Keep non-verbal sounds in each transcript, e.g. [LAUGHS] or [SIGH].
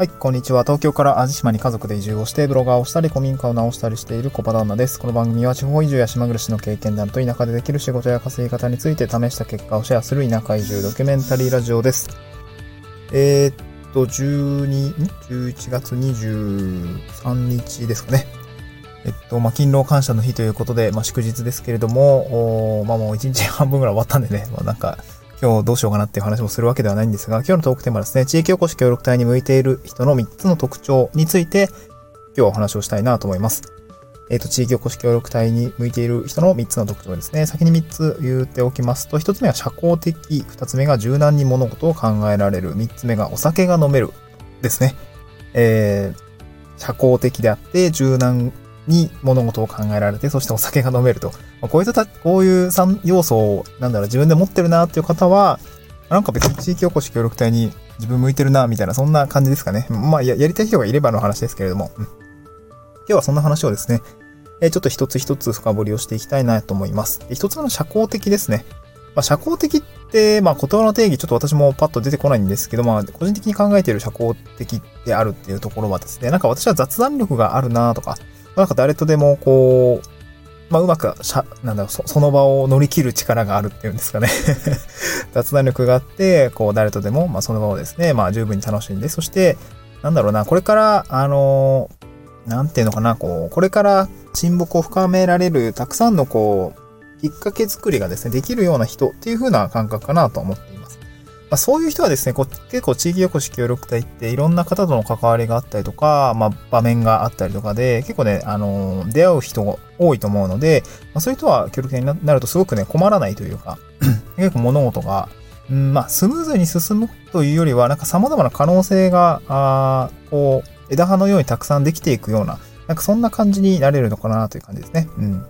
はい、こんにちは。東京から淡路島に家族で移住をして、ブロガーをしたり、古民家を直したりしている小場旦那です。この番組は地方移住や島暮らしの経験談と田舎でできる仕事や稼ぎ方について試した結果をシェアする田舎移住ドキュメンタリーラジオです。えー、っと、12、ん ?11 月23日ですかね。えっと、まあ、勤労感謝の日ということで、まあ、祝日ですけれども、まあ、もう1日半分ぐらい終わったんでね、まあ、なんか、今日どうしようかなっていう話もするわけではないんですが、今日のトークテーマはですね、地域おこし協力隊に向いている人の3つの特徴について、今日はお話をしたいなと思います。えっ、ー、と、地域おこし協力隊に向いている人の3つの特徴ですね。先に3つ言っておきますと、1つ目は社交的、2つ目が柔軟に物事を考えられる、3つ目がお酒が飲めるですね。えー、社交的であって柔軟に物事を考えられて、そしてお酒が飲めると。まあ、こういうた、こういう3要素を、なんだろう、自分で持ってるなっていう方は、なんか別に地域おこし協力隊に自分向いてるな、みたいな、そんな感じですかね。まあや、やりたい人がいればの話ですけれども。うん、今日はそんな話をですね、え、ちょっと一つ一つ深掘りをしていきたいなと思います。で一つ目の社交的ですね。まあ、社交的って、まあ、言葉の定義、ちょっと私もパッと出てこないんですけど、まあ、個人的に考えている社交的であるっていうところはですね、なんか私は雑談力があるなとか、なんか誰とでもこう、まあ、うまくしゃ、なんだろそ、その場を乗り切る力があるっていうんですかね [LAUGHS] 雑談力があって、こう、誰とでも、まあ、その場をですね、まあ、十分に楽しんで、そして、なんだろうな、これから、あの、なんていうのかな、こう、これから親睦を深められる、たくさんの、こう、きっかけ作りがですね、できるような人っていう風な感覚かなと思っています。まあ、そういう人はですね、こう結構地域おこし協力隊っていろんな方との関わりがあったりとか、まあ、場面があったりとかで、結構ね、あのー、出会う人が多いと思うので、まあ、そういう人は協力隊になるとすごくね、困らないというか、[CLEARS THROAT] 結構物事が、うん、まあ、スムーズに進むというよりは、なんか様々な可能性が、あこう、枝葉のようにたくさんできていくような、なんかそんな感じになれるのかなという感じですね。うん。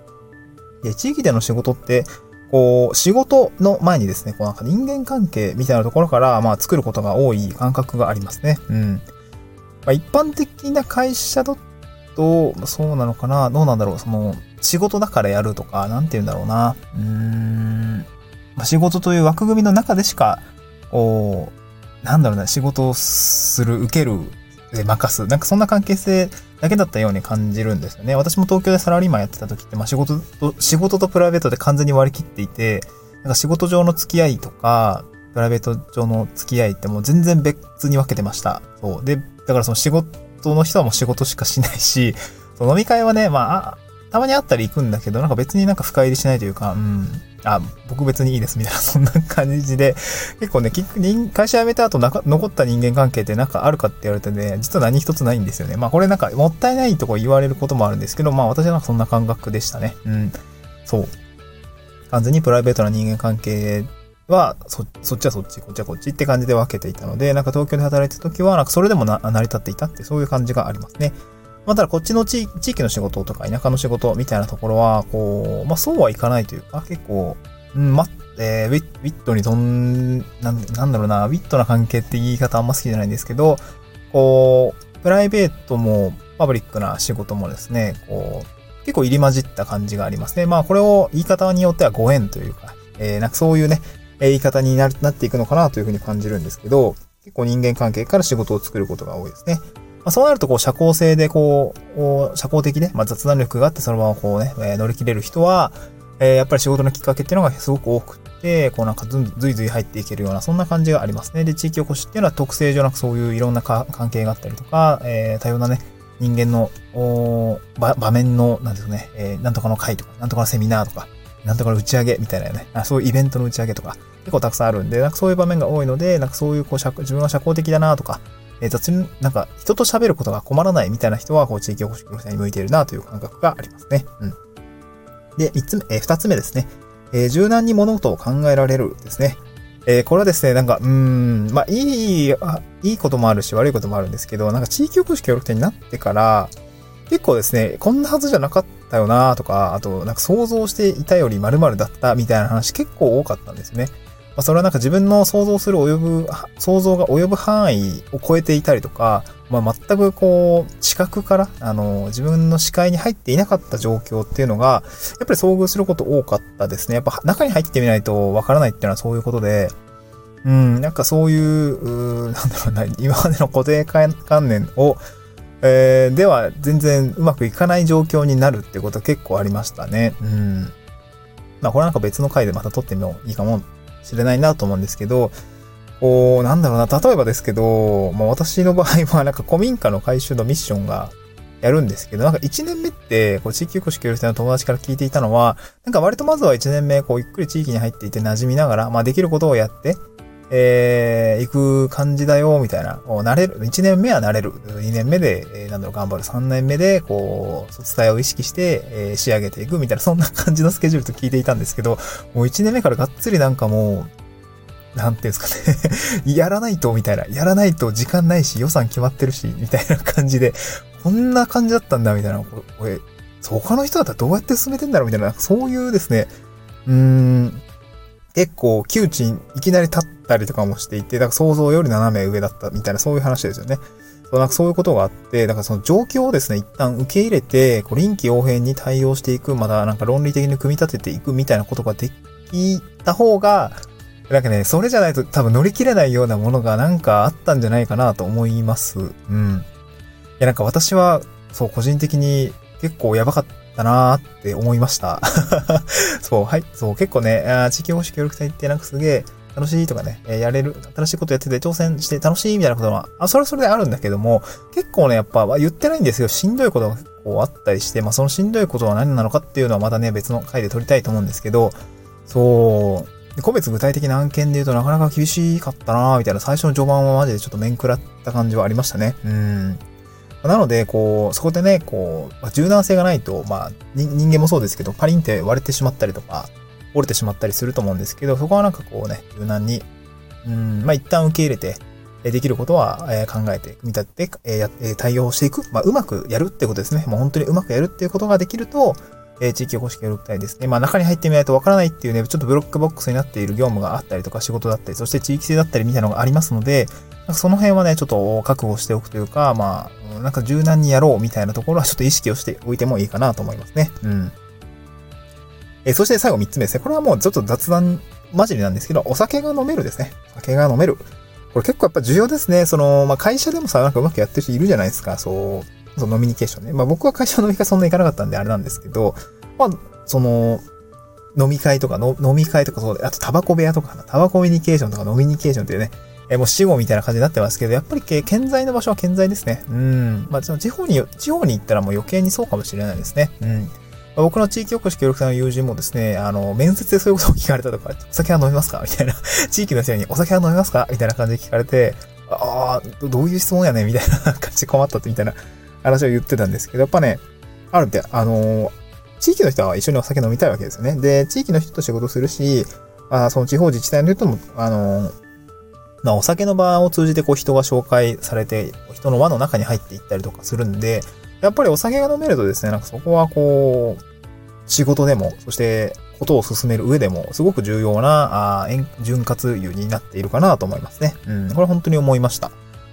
で、地域での仕事って、こう、仕事の前にですね、こうなんか人間関係みたいなところから、まあ作ることが多い感覚がありますね。うん。まあ、一般的な会社だと、そうなのかな？どうなんだろう？その、仕事だからやるとか、なんて言うんだろうな？うーん。まあ、仕事という枠組みの中でしか、こう、なんだろうな、仕事をする、受ける、で任す。なんかそんな関係性だけだったように感じるんですよね。私も東京でサラリーマンやってた時って、まあ仕事と、仕事とプライベートで完全に割り切っていて、なんか仕事上の付き合いとか、プライベート上の付き合いってもう全然別に分けてました。そう。で、だからその仕事の人はもう仕事しかしないし、[LAUGHS] その飲み会はね、まあ、たまに会ったり行くんだけど、なんか別になんか深入りしないというか、うん、あ、僕別にいいですみたいな、[LAUGHS] そんな感じで、結構ね、会社辞めた後残った人間関係ってなんかあるかって言われてね、実は何一つないんですよね。まあこれなんかもったいないとこ言われることもあるんですけど、まあ私はなんかそんな感覚でしたね。うん。そう。完全にプライベートな人間関係は、そ、そっちはそっち、こっちはこっちって感じで分けていたので、なんか東京で働いてた時は、なんかそれでもな成り立っていたって、そういう感じがありますね。まあ、ただこっちの地域の仕事とか田舎の仕事みたいなところは、こう、まあそうはいかないというか、結構、うん、ま、えー、ウィットにとん、なん、なんだろうな、ウィットな関係って言い方あんま好きじゃないんですけど、こう、プライベートもパブリックな仕事もですね、こう、結構入り混じった感じがありますね。まあこれを言い方によってはご縁というか、えー、なんかそういうね、言い方にななっていくのかなというふうに感じるんですけど、結構人間関係から仕事を作ることが多いですね。まあ、そうなると、こう、社交性で、こう、社交的で、まあ、雑談力があって、そのままこうね、え、乗り切れる人は、えー、やっぱり仕事のきっかけっていうのがすごく多くて、こうなんかずいずい入っていけるような、そんな感じがありますね。で、地域おこしっていうのは特性上なくそういういろんな関係があったりとか、えー、多様なね、人間の、場面の、なんですね、えー、なんとかの会とか、なんとかのセミナーとか、なんとかの打ち上げみたいなね、あそういうイベントの打ち上げとか、結構たくさんあるんで、なんかそういう場面が多いので、なんかそういうこう自分は社交的だなとか、えー、雑に、なんか人と喋ることが困らないみたいな人は、こう地域おこし協力隊に向いているなという感覚がありますね。うん。で、三つ目、えー、二つ目ですね。えー、柔軟に物事を考えられるですね。えー、これはですね、なんか、うん、まあ、いい、あいいこともあるし、悪いこともあるんですけど、なんか地域おこし協力隊になってから、結構ですね、こんなはずじゃなかったよなとか、あと、なんか想像していたより〇〇だったみたいな話結構多かったんですね。まあ、それはなんか自分の想像する及ぶ、想像が及ぶ範囲を超えていたりとか、まあ、全くこう、視覚から、あの、自分の視界に入っていなかった状況っていうのが、やっぱり遭遇すること多かったですね。やっぱ中に入ってみないとわからないっていうのはそういうことで、うん、なんかそういう、うなんだろうな、今までの固定観念を、えー、では全然うまくいかない状況になるってことは結構ありましたね。うん。まあこれなんか別の回でまた撮ってみよういいかもしれないなと思うんですけど、こう、なんだろうな、例えばですけど、まあ私の場合はなんか古民家の改修のミッションがやるんですけど、なんか1年目って、こう、地域おこし協力隊の友達から聞いていたのは、なんか割とまずは1年目、こう、ゆっくり地域に入っていて馴染みながら、まあできることをやって、えー、行く感じだよ、みたいな。慣れる。1年目は慣れる。2年目で、えー、なんだろう、頑張る。3年目で、こう、卒業を意識して、えー、仕上げていく、みたいな、そんな感じのスケジュールと聞いていたんですけど、もう1年目からがっつりなんかもう、なんていうんですかね [LAUGHS] やらないと、みたいな。やらないと時間ないし、予算決まってるし、みたいな感じで、こんな感じだったんだ、みたいな。これ、他の人だったらどうやって進めてんだろうみたいな、そういうですね、うーん、結構窮地にいきなり立ってたりとかもしていて、だから想像より斜め上だったみたいなそういう話ですよね。そうなんかそういうことがあって、だからその状況をですね、一旦受け入れて、こう臨機応変に対応していく、まだなんか論理的に組み立てていくみたいなことができた方が、なんかね、それじゃないと多分乗り切れないようなものがなんかあったんじゃないかなと思います。うん。いやなんか私は、そう個人的に結構やばかっだなーって思いました。[LAUGHS] そう、はい。そう、結構ね、あ地域保守協力隊ってなんかすげえ楽しいとかね、えやれる、新しいことやってて挑戦して楽しいみたいなことは、あ、それはそれであるんだけども、結構ね、やっぱ、言ってないんですよ。しんどいことがこうあったりして、まあそのしんどいことは何なのかっていうのはまたね、別の回で撮りたいと思うんですけど、そう、個別具体的な案件で言うとなかなか厳しかったなみたいな最初の序盤はマジでちょっと面食らった感じはありましたね。うん。なので、こう、そこでね、こう、柔軟性がないと、まあ、人間もそうですけど、パリンって割れてしまったりとか、折れてしまったりすると思うんですけど、そこはなんかこうね、柔軟に、うん、まあ一旦受け入れて、できることは、考えて、組み立てて、対応していく。まあ、うまくやるってことですね。もう本当にうまくやるっていうことができると、地域おこし協力隊ですね。まあ中に入ってみないとわからないっていうね、ちょっとブロックボックスになっている業務があったりとか仕事だったり、そして地域性だったりみたいなのがありますので、なんかその辺はね、ちょっと覚悟しておくというか、まあ、なんか柔軟にやろうみたいなところはちょっと意識をしておいてもいいかなと思いますね。うん。えそして最後3つ目ですね。これはもうちょっと雑談混じりなんですけど、お酒が飲めるですね。お酒が飲める。これ結構やっぱ重要ですね。その、まあ、会社でもさ、なんかうまくやってる人いるじゃないですか。そう、そのノミニケーションね。まあ、僕は会社の飲み会そんな行かなかったんであれなんですけど、まあ、その、飲み会とかの、飲み会とかそうで、あとタバコ部屋とか、タバコミュニケーションとか飲みニケーションっていうね、えもう死後みたいな感じになってますけど、やっぱり健在の場所は健在ですね。うん。まあ、地方に、地方に行ったらもう余計にそうかもしれないですね。うん。僕の地域おこし協力隊の友人もですね、あの、面接でそういうことを聞かれたとか、お酒は飲みますか？みたいな。[LAUGHS] 地域の人に、お酒は飲みますか？みたいな感じで聞かれて、ああ、どういう質問やねみたいな感じで困ったってみたいな話を言ってたんですけど、やっぱね、あるって、あの地域の人は一緒にお酒飲みたいわけですよね。で、地域の人と仕事するし、あその地方自治体の人も、あのまあ、お酒の場を通じてこう人が紹介されて、人の輪の中に入っていったりとかするんで、やっぱりお酒が飲めるとですね、なんかそこはこう、仕事でも、そしてことを進める上でも、すごく重要な、ああ潤滑油になっているかなと思いますね。うん、これ本当に思いました。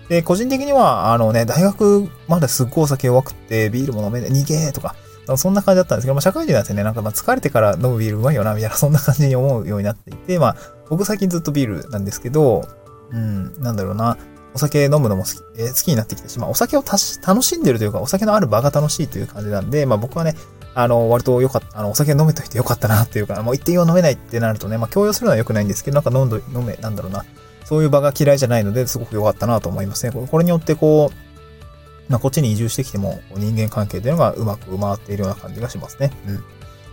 で、個人的には、あのね、大学まですっごいお酒弱くて、ビールも飲めない、逃げーとか、そんな感じだったんですけど、まあ、社会人なんてね、なんかまあ疲れてから飲むビールうまいよな、みたいな、[LAUGHS] そんな感じに思うようになっていて、まあ、僕最近ずっとビールなんですけど、うん、なんだろうな。お酒飲むのも好き,、えー、好きになってきたし、まあお酒を楽しんでるというか、お酒のある場が楽しいという感じなんで、まあ僕はね、あの、割と良かった、あの、お酒飲めといて良かったなっていうか、もう一定用飲めないってなるとね、まあ強要するのは良くないんですけど、なんか飲ん、飲め、なんだろうな。そういう場が嫌いじゃないので、すごく良かったなと思いますね。これによってこう、まあこっちに移住してきても、人間関係というのがうまく回っているような感じがしますね。うん。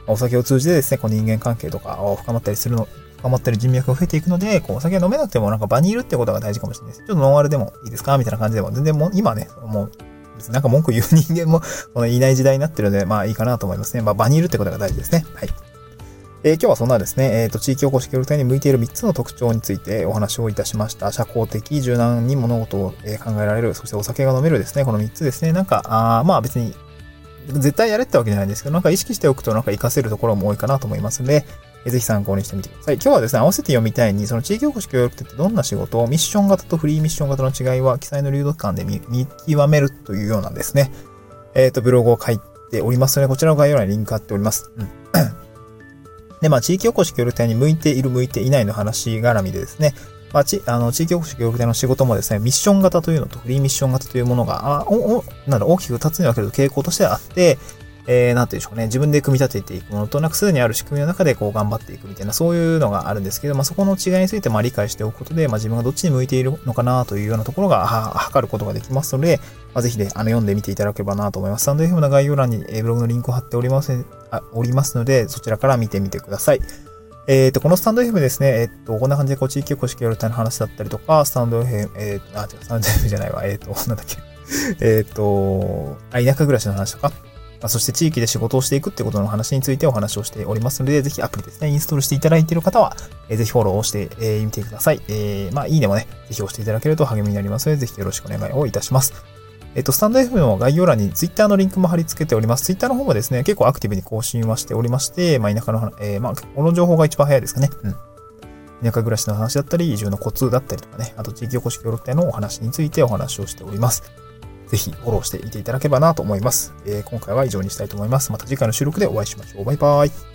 お酒を通じてですね、こう人間関係とかを深まったりするの、深まったり人脈が増えていくので、こう、お酒飲めなくてもなんか場にいるってことが大事かもしれないです。ちょっとノンアルでもいいですか？みたいな感じでも、全然もう、今ね、もう、なんか文句言う人間も、[LAUGHS] このいない時代になってるので、まあいいかなと思いますね。まあ場にいるってことが大事ですね。はい。えー、今日はそんなですね、えっ、ー、と、地域おこし協力隊に向いている3つの特徴についてお話をいたしました。社交的、柔軟に物事を、え考えられる、そしてお酒が飲めるですね、この3つですね。なんか、あまあ別に、絶対やれってわけじゃないんですけど、なんか意識しておくとなんか活かせるところも多いかなと思いますので、ぜひ参考にしてみてください。今日はですね、合わせて読みたいに、その地域おこし協力隊ってどんな仕事をミッション型とフリーミッション型の違いは、記載の流読感で見極めるというようなんですね。えっ、ー、と、ブログを書いておりますので、こちらの概要欄にリンク貼っております。うん。[COUGHS] で、まあ、地域おこし協力隊に向いている、向いていないの話絡みでですね、まあ、ち、あの、地域おこし協力隊の仕事もですね、ミッション型というのとフリーミッション型というものが、あお、お、なんだ、大きく二つに分ける傾向としてあって、えー、なんていうんでしょうね。自分で組み立てていくものとなくすでにある仕組みの中でこう頑張っていくみたいな、そういうのがあるんですけど、まあ、そこの違いについてまあ理解しておくことで、まあ、自分がどっちに向いているのかなというようなところが、測ることができますので、まあ、ぜひね、あの、読んでみていただければなと思います。サンド FM の概要欄にブログのリンクを貼っております、あおりますので、そちらから見てみてください。えっ、ー、と、このスタンド FM ですね、えっ、ー、と、こんな感じで、こう、地域おこし協力隊の話だったりとか、スタンド FM、えっ、ー、と、あ、違う、スタンド FM じゃないわ、えっ、と、なんだっけ。えっと、あ、田舎暮らしの話とか、まあ、そして地域で仕事をしていくってことの話についてお話をしておりますので、ぜひアプリですね、インストールしていただいている方は、えー、ぜひフォローをしてみ、えー、てください。えー、まあ、いいねもね、ぜひ押していただけると励みになりますので、ぜひよろしくお願いをいたします。えっと、スタンド FM の概要欄に Twitter のリンクも貼り付けております。Twitter の方もですね、結構アクティブに更新はしておりまして、まあ、田舎の、えー、まあ、この情報が一番早いですかね。うん。田舎暮らしの話だったり、移住のコツだったりとかね、あと地域おこし協力隊のお話についてお話をしております。ぜひフォローしていていただければなと思います。えー、今回は以上にしたいと思います。また次回の収録でお会いしましょう。バイバイ。